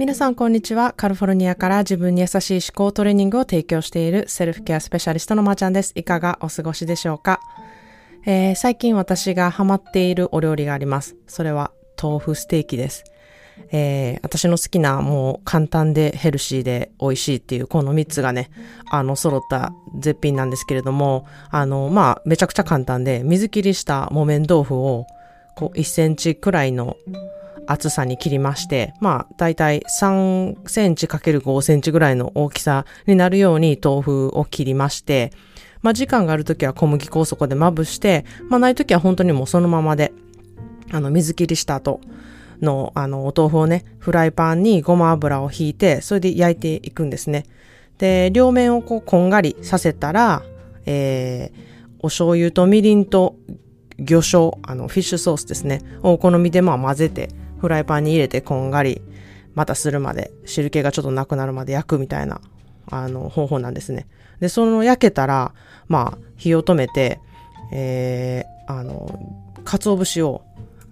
皆さんこんにちは。カリフォルニアから自分に優しい思考トレーニングを提供しているセルフケアスペシャリストのまーちゃんです。いかがお過ごしでしょうか、えー、最近私がハマっているお料理があります。それは豆腐ステーキです。えー、私の好きなもう簡単でヘルシーで美味しいっていうこの3つがね、あの揃った絶品なんですけれども、あの、まあ、めちゃくちゃ簡単で水切りした木綿豆腐をこう1センチくらいの厚さに切りまして、まあ、だいたい3センチ ×5 センチぐらいの大きさになるように豆腐を切りまして、まあ、時間があるときは小麦粉をそこでまぶして、まあ、ないときは本当にもうそのままで、あの、水切りした後の、あの、お豆腐をね、フライパンにごま油をひいて、それで焼いていくんですね。で、両面をこう、こんがりさせたら、えー、お醤油とみりんと魚醤、あの、フィッシュソースですね、をお好みでまあ混ぜて、フライパンに入れてこんがり、またするまで、汁気がちょっとなくなるまで焼くみたいな、あの、方法なんですね。で、その焼けたら、まあ、火を止めて、えー、あの、鰹節を、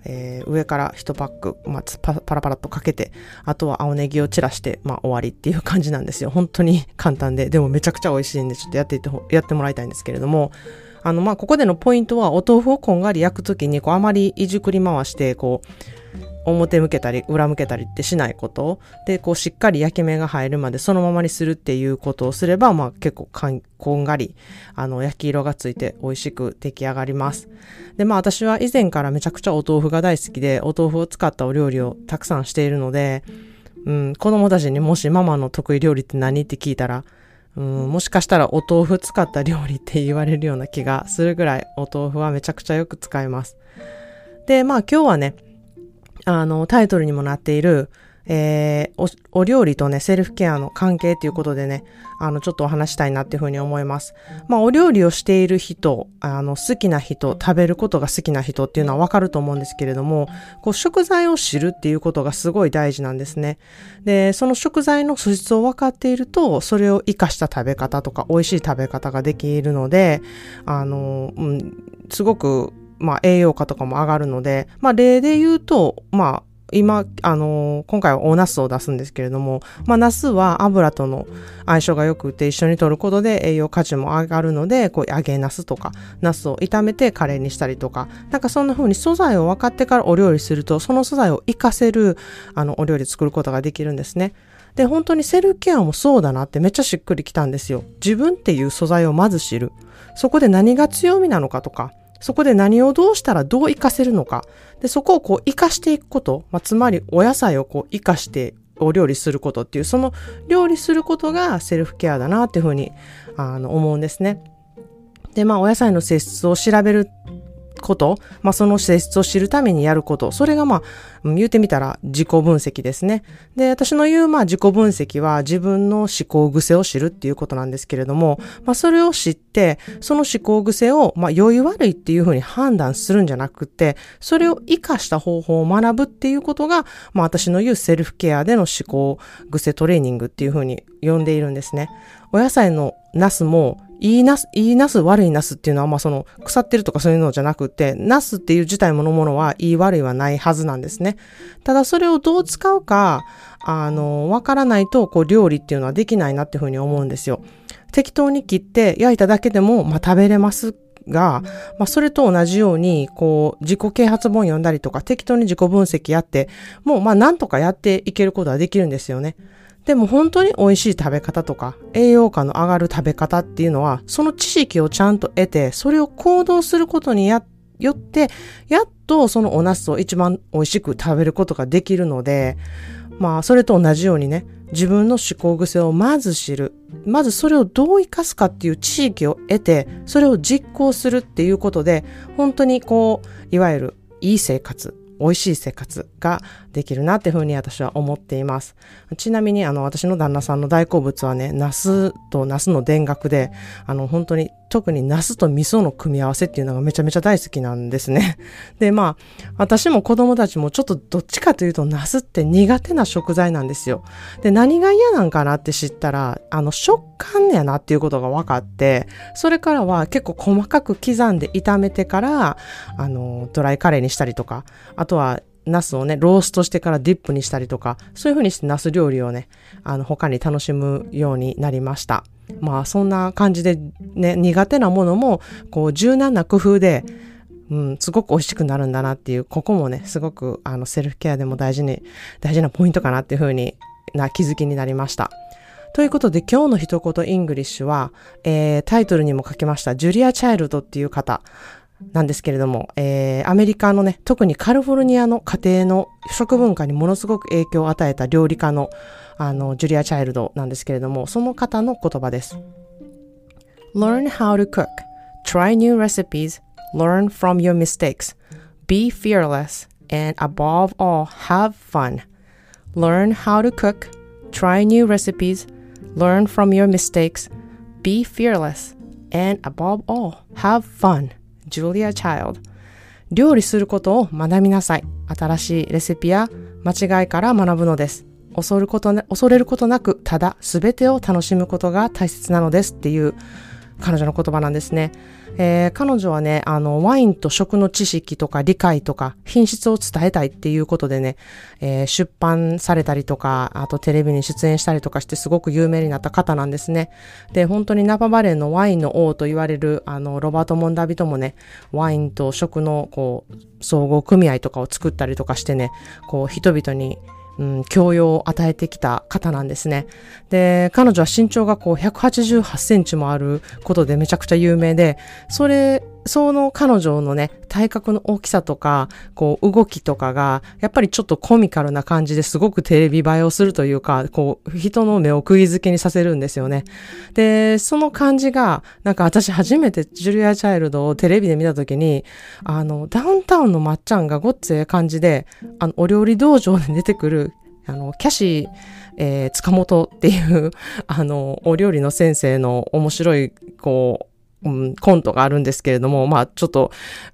えー、上から1パック、まあ、パラパラっとかけて、あとは青ネギを散らして、まあ、終わりっていう感じなんですよ。本当に簡単で、でもめちゃくちゃ美味しいんで、ちょっとやっていって、やってもらいたいんですけれども、あの、まあ、ここでのポイントは、お豆腐をこんがり焼くときに、こう、あまりいじくり回して、こう、表向けたり裏向けたりってしないことでこうしっかり焼き目が入るまでそのままにするっていうことをすれば、まあ、結構こんがりあの焼き色がついて美味しく出来上がりますでまあ私は以前からめちゃくちゃお豆腐が大好きでお豆腐を使ったお料理をたくさんしているので、うん、子供たちにもしママの得意料理って何って聞いたらうん、もしかしたらお豆腐使った料理って言われるような気がするぐらいお豆腐はめちゃくちゃよく使います。で、まあ今日はね、あの、タイトルにもなっている、えー、お、お料理とね、セルフケアの関係ということでね、あの、ちょっとお話したいなっていうふうに思います。まあ、お料理をしている人、あの、好きな人、食べることが好きな人っていうのはわかると思うんですけれども、こう、食材を知るっていうことがすごい大事なんですね。で、その食材の素質を分かっていると、それを活かした食べ方とか、美味しい食べ方ができるので、あの、うん、すごくまあ、栄養価とかも上がるので、まあ、例で言うと、まあ、今、あのー、今回はおナスを出すんですけれども、まあ、ナスは油との相性が良くて一緒に取ることで栄養価値も上がるので、こう、揚げナスとか、ナスを炒めてカレーにしたりとか、なんかそんな風に素材を分かってからお料理すると、その素材を活かせる、あの、お料理作ることができるんですね。で、本当にセルケアもそうだなってめっちゃしっくりきたんですよ。自分っていう素材をまず知る。そこで何が強みなのかとか、そこで何をどうしたらどう活かせるのか。で、そこをこう活かしていくこと。まあ、つまりお野菜をこう活かしてお料理することっていう、その料理することがセルフケアだなっていうふうにあの思うんですね。で、まあ、お野菜の性質を調べること、まあ、その性質を知るためにやること、それがまあ、言うてみたら自己分析ですね。で、私の言うまあ自己分析は自分の思考癖を知るっていうことなんですけれども、まあ、それを知って、その思考癖をまあ良い悪いっていうふうに判断するんじゃなくて、それを活かした方法を学ぶっていうことが、まあ私の言うセルフケアでの思考癖トレーニングっていうふうに呼んでいるんですね。お野菜のナスもいいナス、いいナス、悪いナスっていうのは、まあその、腐ってるとかそういうのじゃなくて、ナスっていう自体ものものは、いい悪いはないはずなんですね。ただそれをどう使うか、あの、わからないと、こう、料理っていうのはできないなっていうふうに思うんですよ。適当に切って焼いただけでも、まあ食べれますが、まあ、それと同じように、こう、自己啓発本読んだりとか、適当に自己分析やって、もう、まあ、なんとかやっていけることはできるんですよね。でも本当に美味しい食べ方とか栄養価の上がる食べ方っていうのはその知識をちゃんと得てそれを行動することによってやっとそのお茄子を一番美味しく食べることができるのでまあそれと同じようにね自分の思考癖をまず知る。まずそれをどう生かすかっていう知識を得てそれを実行するっていうことで本当にこういわゆるいい生活美味しい生活ができるなっていうふうに私は思っています。ちなみにあの私の旦那さんの大好物はね、ナスとナスの田楽で、あの本当に特にナスと味噌の組み合わせっていうのがめちゃめちゃ大好きなんですね。で、まあ、私も子供たちもちょっとどっちかというとナスって苦手な食材なんですよ。で、何が嫌なんかなって知ったら、あの食感やなっていうことが分かって、それからは結構細かく刻んで炒めてから、あの、ドライカレーにしたりとか、あとはナスをね、ローストしてからディップにしたりとか、そういう風にしてナス料理をね、あの、他に楽しむようになりました。まあ、そんな感じでね、苦手なものも、こう、柔軟な工夫で、うん、すごく美味しくなるんだなっていう、ここもね、すごく、あの、セルフケアでも大事に、大事なポイントかなっていう風にな気づきになりました。ということで今日の一言イングリッシュは、えー、タイトルにも書きましたジュリア・チャイルドっていう方なんですけれども、えー、アメリカのね、特にカリフォルニアの家庭の食文化にものすごく影響を与えた料理家のあのジュリア・チャイルドなんですけれども、その方の言葉です。Learn how to cook. Try new recipes. Learn from your mistakes. Be fearless. And above all, have fun. Learn how to cook. Try new recipes. Learn from your mistakes. Be fearless. And above all, have fun. Julia Child 料理することを学びなさい。新しいレシピや間違いから学ぶのです。恐ることね恐れることなく、ただ全てを楽しむことが大切なのですっていう彼女の言葉なんですね。えー、彼女はね、あの、ワインと食の知識とか理解とか品質を伝えたいっていうことでね、えー、出版されたりとか、あとテレビに出演したりとかしてすごく有名になった方なんですね。で、本当にナパバレーのワインの王と言われる、あの、ロバート・モンダビともね、ワインと食の、こう、総合組合とかを作ったりとかしてね、こう、人々に、うん、教養を与えてきた方なんですね。で、彼女は身長がこう188センチもあることでめちゃくちゃ有名で、それ、その彼女のね、体格の大きさとか、こう動きとかが、やっぱりちょっとコミカルな感じですごくテレビ映えをするというか、こう人の目を釘付けにさせるんですよね。で、その感じが、なんか私初めてジュリア・チャイルドをテレビで見たときに、あの、ダウンタウンのまっちゃんがごっつええ感じで、あの、お料理道場で出てくる、あの、キャシー、えー、塚本っていう、あの、お料理の先生の面白い、こう、うん、コントがあるんですけれども、まあちょっと、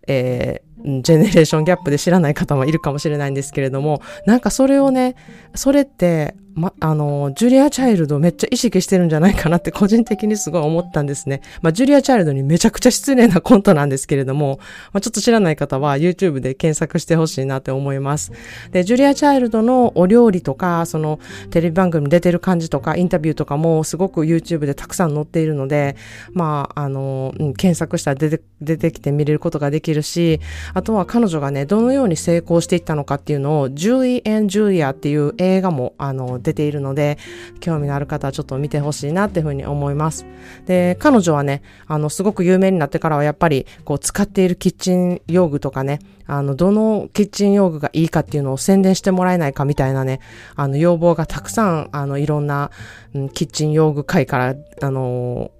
えー、ジェネレーションギャップで知らない方もいるかもしれないんですけれども、なんかそれをね、それって、ま、あの、ジュリア・チャイルドめっちゃ意識してるんじゃないかなって 個人的にすごい思ったんですね。まあ、ジュリア・チャイルドにめちゃくちゃ失礼なコントなんですけれども、まあ、ちょっと知らない方は YouTube で検索してほしいなって思います。で、ジュリア・チャイルドのお料理とか、そのテレビ番組に出てる感じとか、インタビューとかもすごく YouTube でたくさん載っているので、まあ、あの、検索したら出て、出てきて見れることができるし、あとは彼女がね、どのように成功していったのかっていうのを、ジュリー・ジュリアっていう映画も、あの、出ているので、興味のある方はちょっと見てほしいなっていうふうに思います。で、彼女はね、あの、すごく有名になってからはやっぱり、こう、使っているキッチン用具とかね、あの、どのキッチン用具がいいかっていうのを宣伝してもらえないかみたいなね、あの、要望がたくさん、あの、いろんな、うん、キッチン用具会から、あの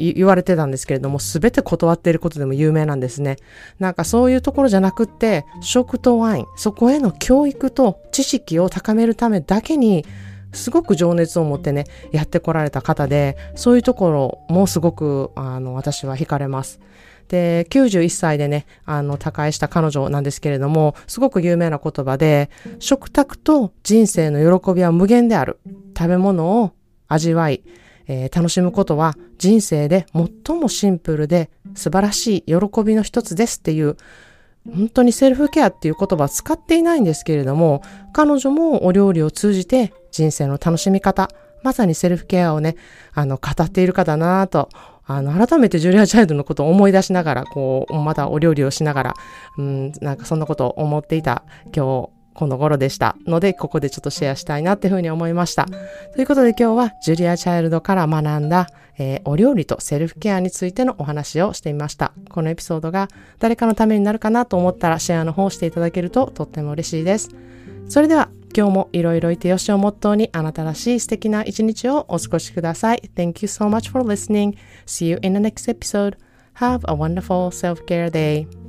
言われてたんですけれども、すべて断っていることでも有名なんですね。なんかそういうところじゃなくって、食とワイン、そこへの教育と知識を高めるためだけに、すごく情熱を持ってね、やってこられた方で、そういうところもすごく、あの、私は惹かれます。で、91歳でね、あの、他界した彼女なんですけれども、すごく有名な言葉で、食卓と人生の喜びは無限である。食べ物を味わい、えー、楽しむことは人生で最もシンプルで素晴らしい喜びの一つですっていう、本当にセルフケアっていう言葉は使っていないんですけれども、彼女もお料理を通じて人生の楽しみ方、まさにセルフケアをね、あの、語っている方だなと、あの、改めてジュリア・チャイルドのことを思い出しながら、こう、またお料理をしながら、うん、なんかそんなことを思っていた今日この頃でしたので、ここでちょっとシェアしたいなっていうふうに思いました。ということで今日はジュリア・チャイルドから学んだ、えー、お料理とセルフケアについてのお話をしてみました。このエピソードが誰かのためになるかなと思ったらシェアの方をしていただけるととっても嬉しいです。それでは今日もいろいろいてよしをモットーにあなたらしい素敵な一日をお過ごしください。Thank you so much for listening. See you in the next episode. Have a wonderful self-care day.